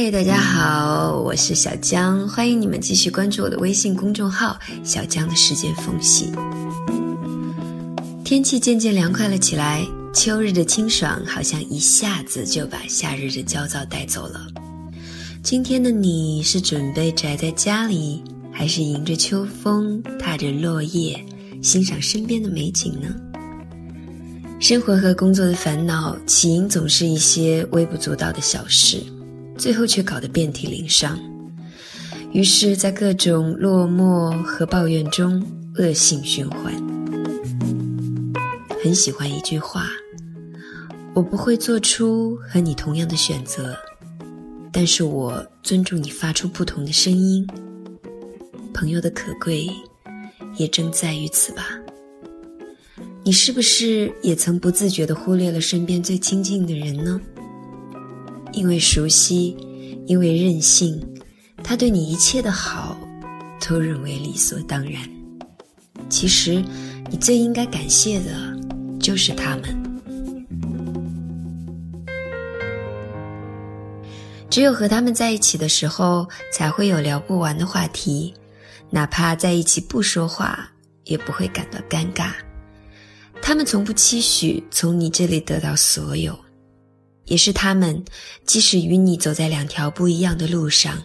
嗨大家好，我是小江，欢迎你们继续关注我的微信公众号“小江的时间缝隙”。天气渐渐凉快了起来，秋日的清爽好像一下子就把夏日的焦躁带走了。今天的你是准备宅在家里，还是迎着秋风，踏着落叶，欣赏身边的美景呢？生活和工作的烦恼，起因总是一些微不足道的小事。最后却搞得遍体鳞伤，于是，在各种落寞和抱怨中恶性循环。很喜欢一句话：“我不会做出和你同样的选择，但是我尊重你发出不同的声音。”朋友的可贵，也正在于此吧。你是不是也曾不自觉地忽略了身边最亲近的人呢？因为熟悉，因为任性，他对你一切的好，都认为理所当然。其实，你最应该感谢的，就是他们。只有和他们在一起的时候，才会有聊不完的话题，哪怕在一起不说话，也不会感到尴尬。他们从不期许从你这里得到所有。也是他们，即使与你走在两条不一样的路上，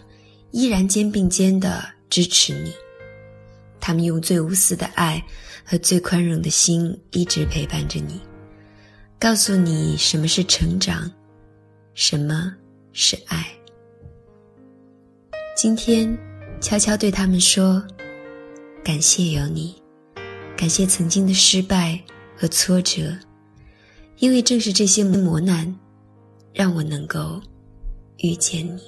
依然肩并肩的支持你。他们用最无私的爱和最宽容的心，一直陪伴着你，告诉你什么是成长，什么是爱。今天，悄悄对他们说：感谢有你，感谢曾经的失败和挫折，因为正是这些磨难。让我能够遇见你。